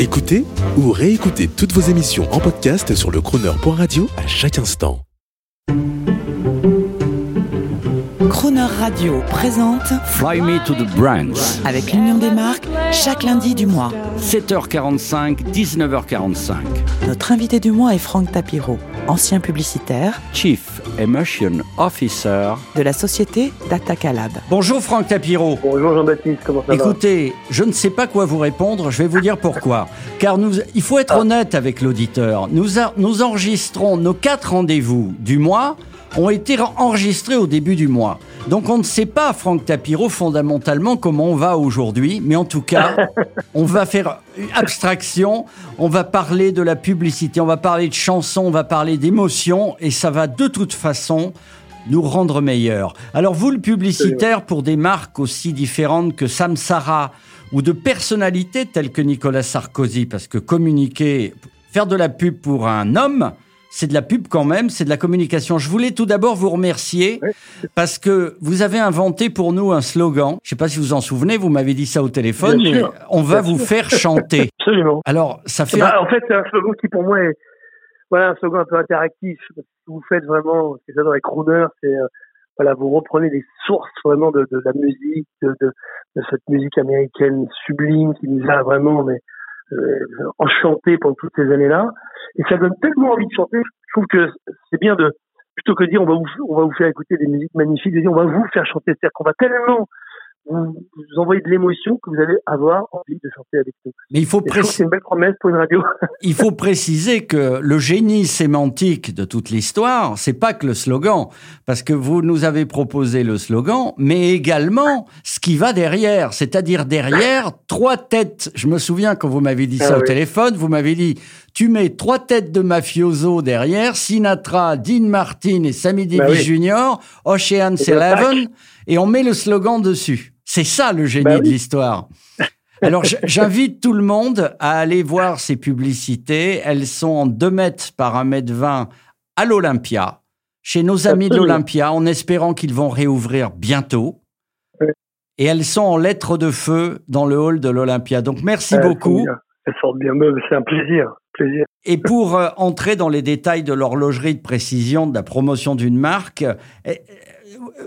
Écoutez ou réécoutez toutes vos émissions en podcast sur le crooner.radio à chaque instant. Crooner Radio présente Fly Me to the Brands. avec l'Union des marques chaque lundi du mois. 7h45, 19h45. Notre invité du mois est Franck Tapiro, ancien publicitaire Chief Emotion Officer. de la société Datacalab. Bonjour Franck Tapiro. Bonjour Jean-Baptiste, comment ça Écoutez, je ne sais pas quoi vous répondre, je vais vous dire pourquoi. Car nous, il faut être honnête avec l'auditeur. Nous, a- nous enregistrons nos quatre rendez-vous du mois ont été enregistrés au début du mois. Donc on ne sait pas, Franck Tapiro, fondamentalement comment on va aujourd'hui, mais en tout cas, on va faire abstraction, on va parler de la publicité, on va parler de chansons, on va parler d'émotions, et ça va de toute façon nous rendre meilleurs. Alors vous, le publicitaire, pour des marques aussi différentes que Samsara ou de personnalités telles que Nicolas Sarkozy, parce que communiquer, faire de la pub pour un homme, c'est de la pub quand même, c'est de la communication. Je voulais tout d'abord vous remercier parce que vous avez inventé pour nous un slogan. Je ne sais pas si vous en souvenez, vous m'avez dit ça au téléphone, Bien mais sûr, on va bien vous sûr. faire chanter. Absolument. Alors, ça fait... Bah, en fait, c'est un slogan qui pour moi est voilà, un slogan un peu interactif. Ce que vous faites vraiment, ce que j'adore avec Crooner, c'est euh, voilà, vous reprenez des sources vraiment de, de la musique, de, de, de cette musique américaine sublime qui nous a vraiment mais, euh, enchantés pendant toutes ces années-là. Et ça donne tellement envie de chanter. Je trouve que c'est bien de plutôt que de dire on va vous on va vous faire écouter des musiques magnifiques, de dire on va vous faire chanter. C'est-à-dire qu'on va tellement vous, vous envoyer de l'émotion que vous allez avoir envie de chanter avec nous. Mais il faut préciser... c'est une belle promesse pour une radio. Il faut préciser que le génie sémantique de toute l'histoire, c'est pas que le slogan, parce que vous nous avez proposé le slogan, mais également ce qui va derrière, c'est-à-dire derrière trois têtes. Je me souviens quand vous m'avez dit ça Ah au oui. téléphone, vous m'avez dit tu mets trois têtes de mafioso derrière, Sinatra, Dean Martin et Sammy Davis Bah oui. Jr., Ocean's. Eleven, et on met le slogan dessus. C'est ça le génie Bah de l'histoire. Alors, j'invite tout le monde à aller voir ces publicités. Elles sont en 2 mètres par 1 mètre 20 à l'Olympia, chez nos amis de l'Olympia, en espérant qu'ils vont réouvrir bientôt. Oui. Et elles sont en lettres de feu dans le hall de l'Olympia. Donc, merci Elles beaucoup. Elles sortent bien. Mais C'est un plaisir. plaisir. Et pour euh, entrer dans les détails de l'horlogerie de précision, de la promotion d'une marque, euh, euh,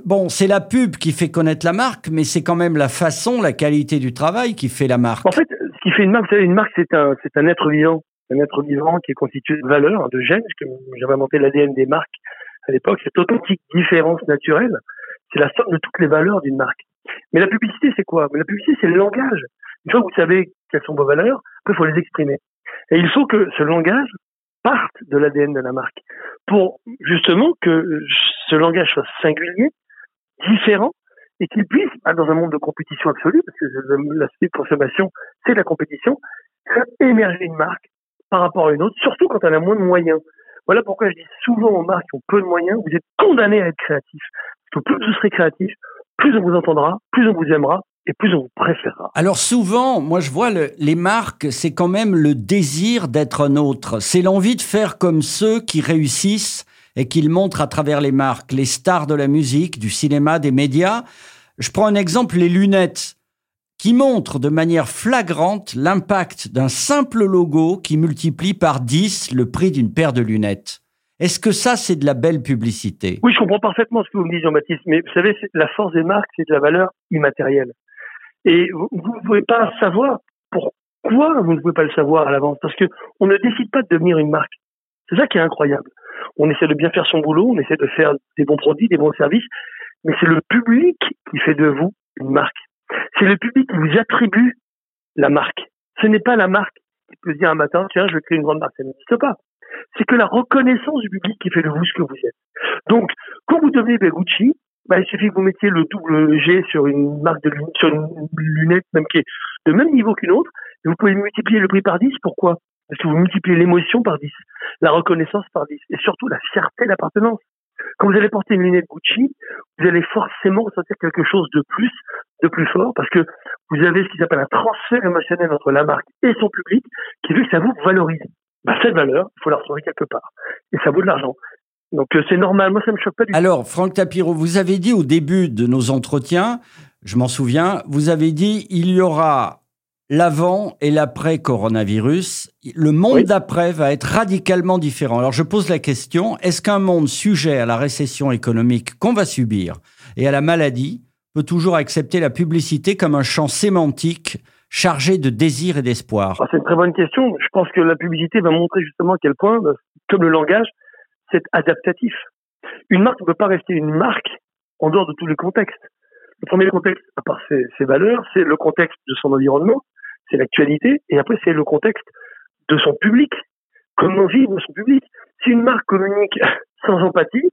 bon, c'est la pub qui fait connaître la marque, mais c'est quand même la façon, la qualité du travail qui fait la marque. En fait, ce qui fait une marque, savez, une marque, c'est un, c'est un être vivant. Un être vivant qui est constitué de valeurs, de gènes. que J'avais inventé l'ADN des marques à l'époque. Cette authentique différence naturelle, c'est la somme de toutes les valeurs d'une marque. Mais la publicité, c'est quoi? Mais La publicité, c'est le langage. Une fois que vous savez quelles sont vos valeurs, après, il faut les exprimer. Et il faut que ce langage parte de l'ADN de la marque pour justement que ce langage soit singulier, différent, et qu'il puisse, ah, dans un monde de compétition absolue, parce que l'aspect consommation, c'est la compétition, faire émerger une marque par rapport à une autre, surtout quand elle a moins de moyens. Voilà pourquoi je dis souvent aux marques qui ont peu de moyens, vous êtes condamnés à être créatifs. Parce que plus vous serez créatif, plus on vous entendra, plus on vous aimera, et plus on préférera. Alors souvent, moi je vois le- les marques, c'est quand même le désir d'être un autre. C'est l'envie de faire comme ceux qui réussissent et qu'ils montrent à travers les marques, les stars de la musique, du cinéma, des médias. Je prends un exemple, les lunettes, qui montrent de manière flagrante l'impact d'un simple logo qui multiplie par 10 le prix d'une paire de lunettes. Est-ce que ça, c'est de la belle publicité? Oui, je comprends parfaitement ce que vous me dites, Jean-Baptiste, mais vous savez, la force des marques, c'est de la valeur immatérielle. Et vous ne pouvez pas savoir pourquoi vous ne pouvez pas le savoir à l'avance, parce que on ne décide pas de devenir une marque. C'est ça qui est incroyable. On essaie de bien faire son boulot, on essaie de faire des bons produits, des bons services, mais c'est le public qui fait de vous une marque. C'est le public qui vous attribue la marque. Ce n'est pas la marque qui peut dire un matin, tiens, je vais créer une grande marque. Ça n'existe pas. C'est que la reconnaissance du public qui fait de vous ce que vous êtes. Donc, quand vous devenez Gucci, bah, il suffit que vous mettiez le double G sur une marque de lun- sur une lunette même qui est de même niveau qu'une autre, et vous pouvez multiplier le prix par 10. Pourquoi? Parce que vous multipliez l'émotion par 10, la reconnaissance par 10, et surtout la fierté d'appartenance. Quand vous allez porter une lunette Gucci, vous allez forcément ressentir quelque chose de plus, de plus fort, parce que vous avez ce qui s'appelle un transfert émotionnel entre la marque et son public, qui fait que ça vous valorise. Bah, cette valeur, il faut la retrouver quelque part. Et ça vaut de l'argent. Donc euh, c'est normal, moi ça me choque pas du tout. Alors, Franck Tapiro, vous avez dit au début de nos entretiens, je m'en souviens, vous avez dit il y aura l'avant et l'après coronavirus. Le monde Oui. d'après va être radicalement différent. Alors je pose la question, est-ce qu'un monde sujet à la récession économique qu'on va subir et à la maladie peut toujours accepter la publicité comme un champ sémantique chargé de désir et d'espoir? Ah, c'est une très bonne question. Je pense que la publicité va montrer justement à quel point, bah, comme le langage, adaptatif. Une marque ne peut pas rester une marque en dehors de tous les contextes. Le premier contexte, à part ses, ses valeurs, c'est le contexte de son environnement, c'est l'actualité, et après c'est le contexte de son public. Comment vivre son public Si une marque communique sans empathie,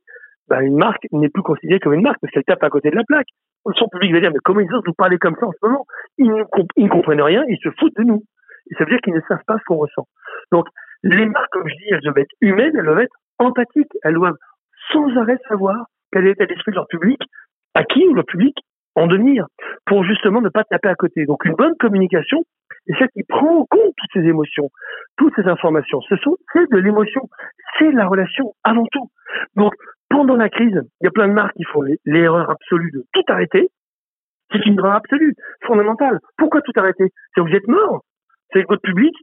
bah, une marque n'est plus considérée comme une marque parce qu'elle tape à côté de la plaque. Son public va dire mais comment ils osent nous parler comme ça en ce moment? Ils ne, comp- ils ne comprennent rien, ils se foutent de nous. Et ça veut dire qu'ils ne savent pas ce qu'on ressent. Donc, les marques, comme je dis, elles doivent être humaines, elles doivent être empathiques, elles doivent sans arrêt savoir quel est l'état d'esprit de leur public, à qui leur public en devenir, pour justement ne pas taper à côté. Donc, une bonne communication est celle qui prend en compte toutes ces émotions, toutes ces informations. Ce sont, c'est de l'émotion, c'est la relation avant tout. Donc, pendant la crise, il y a plein de marques qui font l'erreur absolue de tout arrêter, c'est une erreur absolue, fondamentale. Pourquoi tout arrêter? C'est que vous êtes mort. C'est que votre public,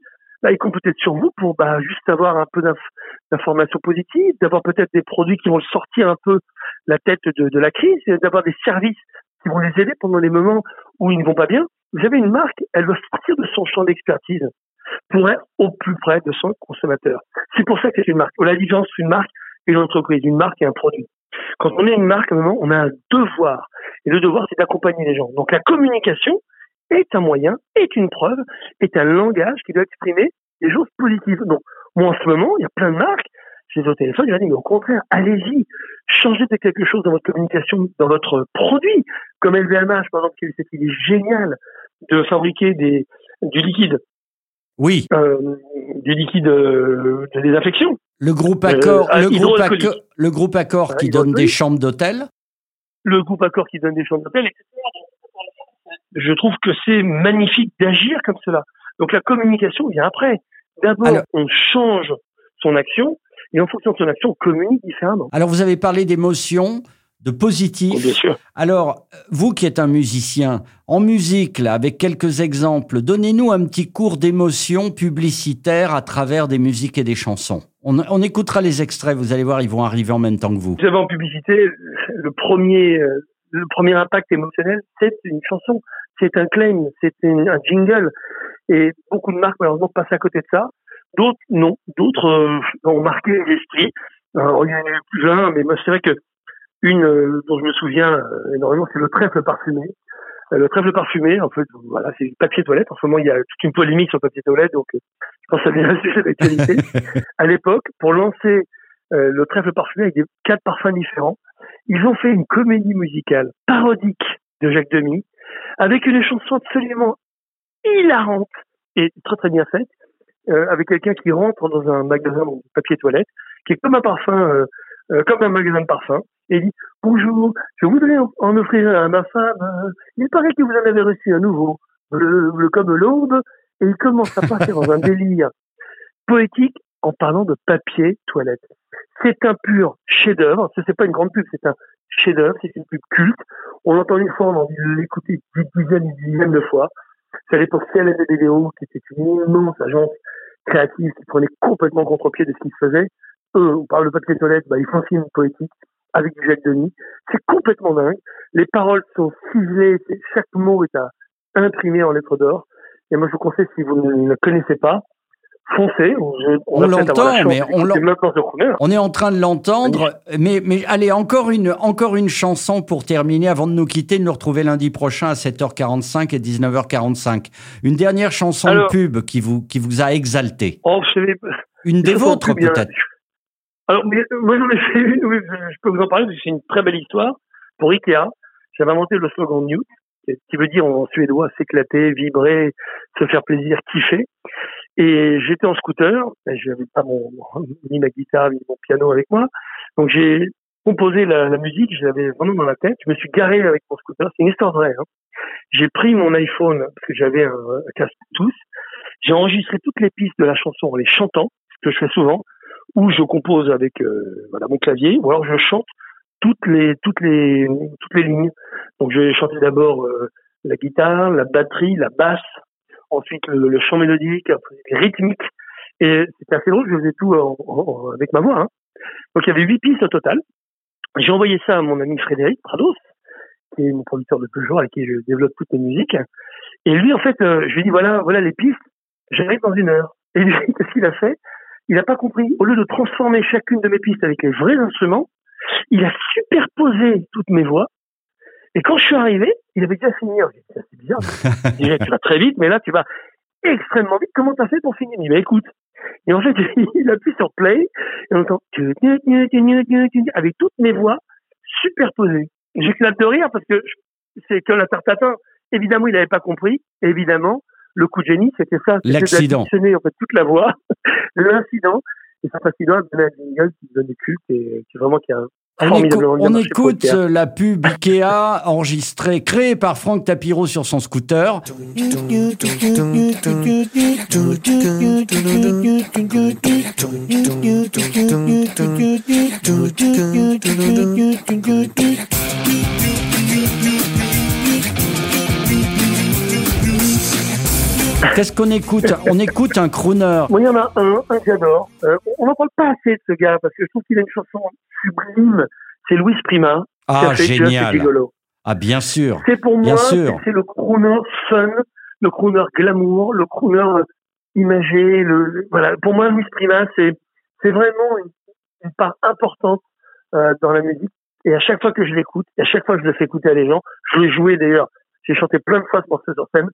bah, il compte peut-être sur vous pour bah, juste avoir un peu d'inf- d'informations positives, d'avoir peut-être des produits qui vont sortir un peu la tête de, la crise, d'avoir des services qui vont les aider pendant les moments où ils ne vont pas bien. Vous avez une marque, elle doit sortir de son champ d'expertise pour être au plus près de son consommateur. C'est pour ça que c'est une marque. La différence une marque et une entreprise, une marque et un produit. Quand on est une marque, à un moment, on a un devoir. Et le devoir, c'est d'accompagner les gens. Donc la communication est un moyen, est une preuve, est un langage qui doit exprimer des choses positives. Donc, moi, en ce moment, il y a plein de marques, je les ai au téléphone, je leur dis, mais au contraire, allez-y, changez de quelque chose dans votre communication, dans votre produit, comme LVMH, par exemple, qui a eu cette idée géniale de fabriquer des, du liquide, Oui, euh, du liquide euh, de désinfection. le groupe Euh, Accor, ah, le, groupe. Accor le groupe Accor Ah, qui donne des chambres d'hôtel. le groupe Accor qui donne des chambres d'hôtel, etc. Je trouve que c'est magnifique d'agir comme cela. Donc la communication vient après. D'abord, Alors- on change son action et en fonction de son action, on communique différemment. Alors vous avez parlé d'émotions, de positif. Bien sûr. Alors, vous qui êtes un musicien, en musique, là, avec quelques exemples, donnez-nous un petit cours d'émotion publicitaire à travers des musiques et des chansons. On, on écoutera les extraits, vous allez voir, ils vont arriver en même temps que vous. Vous savez, en publicité, le premier, euh, le premier impact émotionnel, c'est une chanson, c'est un claim, c'est un jingle. Et beaucoup de marques, malheureusement, passent à côté de ça. D'autres, non. D'autres euh, ont marqué l'esprit. Alors, il y en a eu plusieurs, mais moi, c'est vrai que une euh, dont je me souviens euh, énormément, c'est le trèfle parfumé. Euh, le trèfle parfumé, en fait, voilà, c'est du papier toilette. En ce moment, il y a toute une polémique sur le papier toilette, donc euh, je pense que ça devient un sujet d'actualité. à l'époque, pour lancer euh, le trèfle parfumé avec des quatre parfums différents, ils ont fait une comédie musicale parodique de Jacques Demy, avec une chanson absolument hilarante et très très bien faite, euh, avec quelqu'un qui rentre dans un magasin de papier toilette, qui est comme un parfum, euh, euh, comme un magasin de parfum, et dit bonjour, je voudrais en, offrir à ma femme. il paraît que vous en avez reçu un nouveau, bleu, bleu comme l'aube, et il commence à partir dans un délire poétique en parlant de papier toilette. C'est un pur chef-d'œuvre. Ce n'est pas une grande pub, c'est un chef-d'œuvre. C'est une pub culte. On l'entend une fois, on a envie de l'écouter des dizaines et des dizaines de fois. C'est à l'époque CLM vidéo qui était une immense agence créative qui prenait complètement contre-pied de ce qu'ils faisaient. Eux, on parle de papier toilette, bah, ils font film poétique avec du Jacques Denis. C'est complètement dingue. Les paroles sont ciselées, chaque mot est à imprimer en lettres d'or. Et moi, je vous conseille, si vous ne le connaissez pas, foncez. On, l'entend, mais on. On est en train de l'entendre, mais, mais allez, encore une, encore une chanson pour terminer avant de nous quitter, de nous retrouver lundi prochain à 7h45 et 19h45. Une dernière chanson Alors- de pub qui vous, qui vous a exalté. Oh, Une des vôtres peut-être. Alors, mais, moi, j'en ai fait une, oui, je, peux vous en parler, parce que c'est une très belle histoire. Pour Ikea, j'avais inventé le slogan Newt, qui veut dire en suédois s'éclater, vibrer, se faire plaisir, kiffer. Et j'étais en scooter, je n'avais pas mon, ni ma guitare, ni mon piano avec moi. Donc, j'ai composé la, la musique, je l'avais vraiment dans la tête. Je me suis garé avec mon scooter, c'est une histoire vraie. Hein. J'ai pris mon iPhone, parce que j'avais un, casque Bluetooth. J'ai enregistré toutes les pistes de la chanson en les chantant, ce que je fais souvent ou je compose avec euh, voilà mon clavier, ou alors je chante toutes les toutes les toutes les lignes. Donc je vais chanter d'abord euh, la guitare, la batterie, la basse. Ensuite le, le chant mélodique, rythmiques. Et c'était assez drôle, je faisais tout en- en- avec ma voix. Hein. Donc il y avait huit pistes au total. J'ai envoyé ça à mon ami Frédéric Prados, qui est mon producteur de toujours, avec qui je développe toutes mes musiques. Et lui, en fait, euh, je lui ai dit, voilà, voilà les pistes, j'arrive dans une heure. Et lui, qu'est-ce qu'il a fait? Il n'a pas compris. Au lieu de transformer chacune de mes pistes avec les vrais instruments, il a superposé toutes mes voix. Et quand je suis arrivé, il avait déjà fini. J'ai dit, C'est bizarre. Déjà, tu vas très vite, mais là, tu vas extrêmement vite. Comment t'as fait pour finir? Il dit, mais écoute. Et en fait, il appuie sur play et on entend avec toutes mes voix superposées. J'éclate de rire parce que c'est que la. Évidemment, il n'avait pas compris. Évidemment, le coup de génie, c'était ça. C'était L'accident. d'additionner, en fait toute la voix, l'incident. Et cet incident a donné un jingle qui donne culte et qui vraiment qui a On, écoute euh, la pub Ikea enregistrée, créée par Franck Tapiro sur son scooter. Qu'est-ce qu'on écoute? On écoute un crooner. Moi, il y en a un, un que j'adore. Euh, on n'en parle pas assez de ce gars parce que je trouve qu'il a une chanson sublime. C'est Louis Prima. Ah, génial. Ah, bien sûr. C'est pour Bien moi, c'est- le crooner fun, le crooner glamour, le crooner euh, imagé. Le, voilà. Pour moi, Louis Prima, c'est c'est vraiment une, une part importante euh, dans la musique. Et à chaque fois que je l'écoute, et à chaque fois que je le fais écouter à les gens, je l'ai joué d'ailleurs. J'ai chanté plein de fois ce morceau sur scène.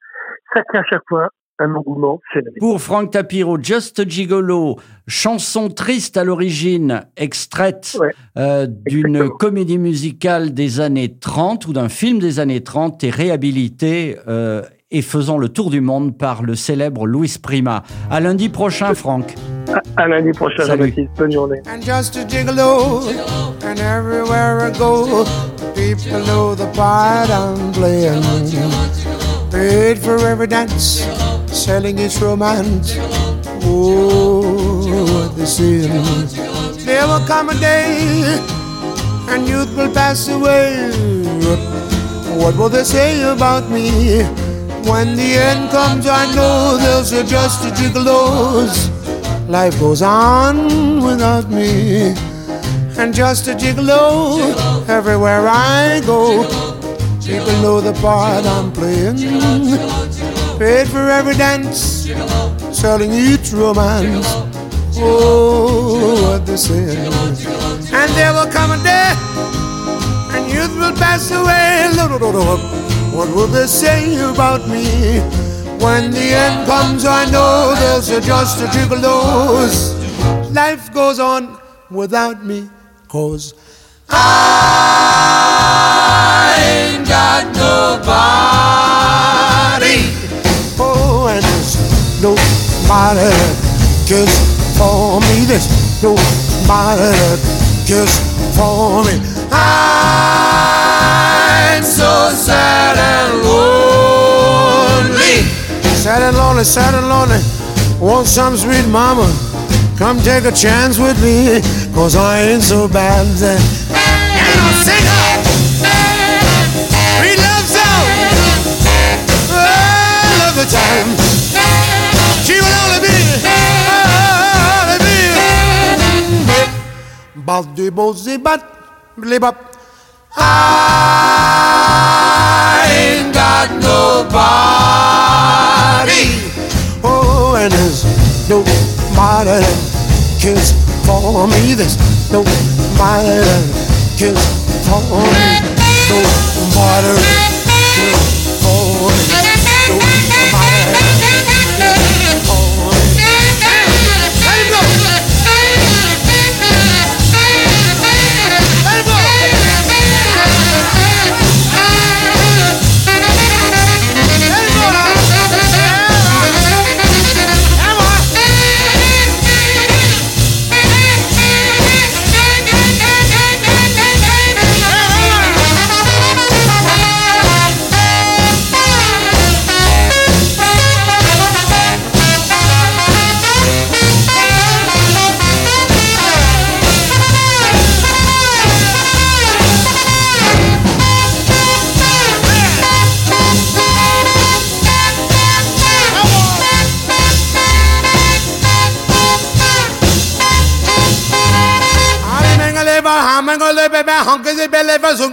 Ça crée à chaque fois un engouement phénoménal. Pour Franck Tapiro, Just Gigolo, chanson triste à l'origine, extraite Ouais, euh, d'une comédie musicale des années 30 ou d'un film des années 30 et réhabilité euh, et faisant le tour du monde par le célèbre Louis Prima. À lundi prochain, Franck. À, à lundi prochain, Salut. Jean-Baptiste. Bonne journée. and just a gigolo. And everywhere I go, people know the part I'm playing. Paid for every dance, selling its romance. Oh, they say. There will come a day, and youth will pass away. What will they say about me? When the end comes, I know they'll say just a gigolos. Life goes on without me. And just a gigolo everywhere I go. People know the part I'm playing. Paid for every dance, selling each romance. Oh, what they say. And there will come a day, and youth will pass away. What will they say about me? When the end comes, I know there's just a gigolos. Life goes on without me, cause I ain't got nobody. Oh, and there's nobody that cares for me. There's nobody that cares for me. I'm so sad and lonely. Sad and lonely, sad and lonely. Want some sweet mama? Come take a chance with me, cause I ain't so bad. Baldi bozi bat, blibop. I ain't got nobody. Oh, and there's nobody that cares for me. There's nobody that cares for me. Nobody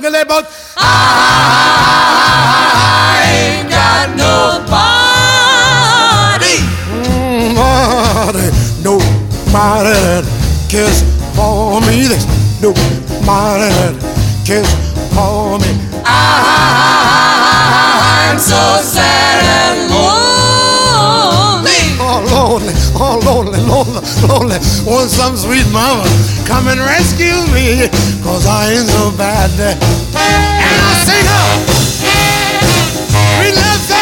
belly for. I ain't got nobody. Nobody, nobody kiss for me. There's nobody kiss for me. Ah, ah, ah, I'm so sad. Lonely, lonely. Want some sweet mama come and rescue me, cause I ain't so bad. And I sing up, we love song.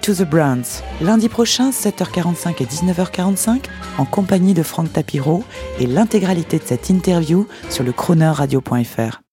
To the Browns lundi prochain 7h45 et 19h45 en compagnie de Franck Tapiro et l'intégralité de cette interview sur le chroneurradio.fr.